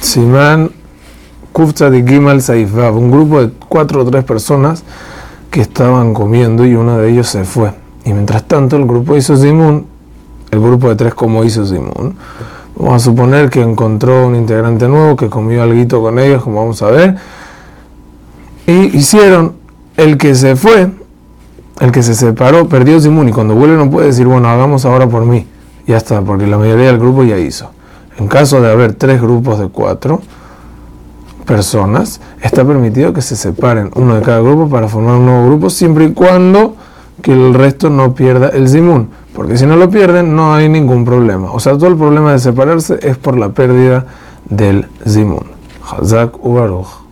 Simán Kufza de Gimal Saifab, un grupo de cuatro o tres personas que estaban comiendo y uno de ellos se fue. Y mientras tanto el grupo hizo Zimun, el grupo de tres como hizo Zimun. Vamos a suponer que encontró un integrante nuevo que comió algo con ellos, como vamos a ver. Y hicieron el que se fue, el que se separó, perdió Zimun y cuando vuelve no puede decir, bueno, hagamos ahora por mí. Ya está, porque la mayoría del grupo ya hizo. En caso de haber tres grupos de cuatro, personas, está permitido que se separen uno de cada grupo para formar un nuevo grupo, siempre y cuando que el resto no pierda el zimun. Porque si no lo pierden, no hay ningún problema. O sea, todo el problema de separarse es por la pérdida del zimun. Hazak Ubaruch.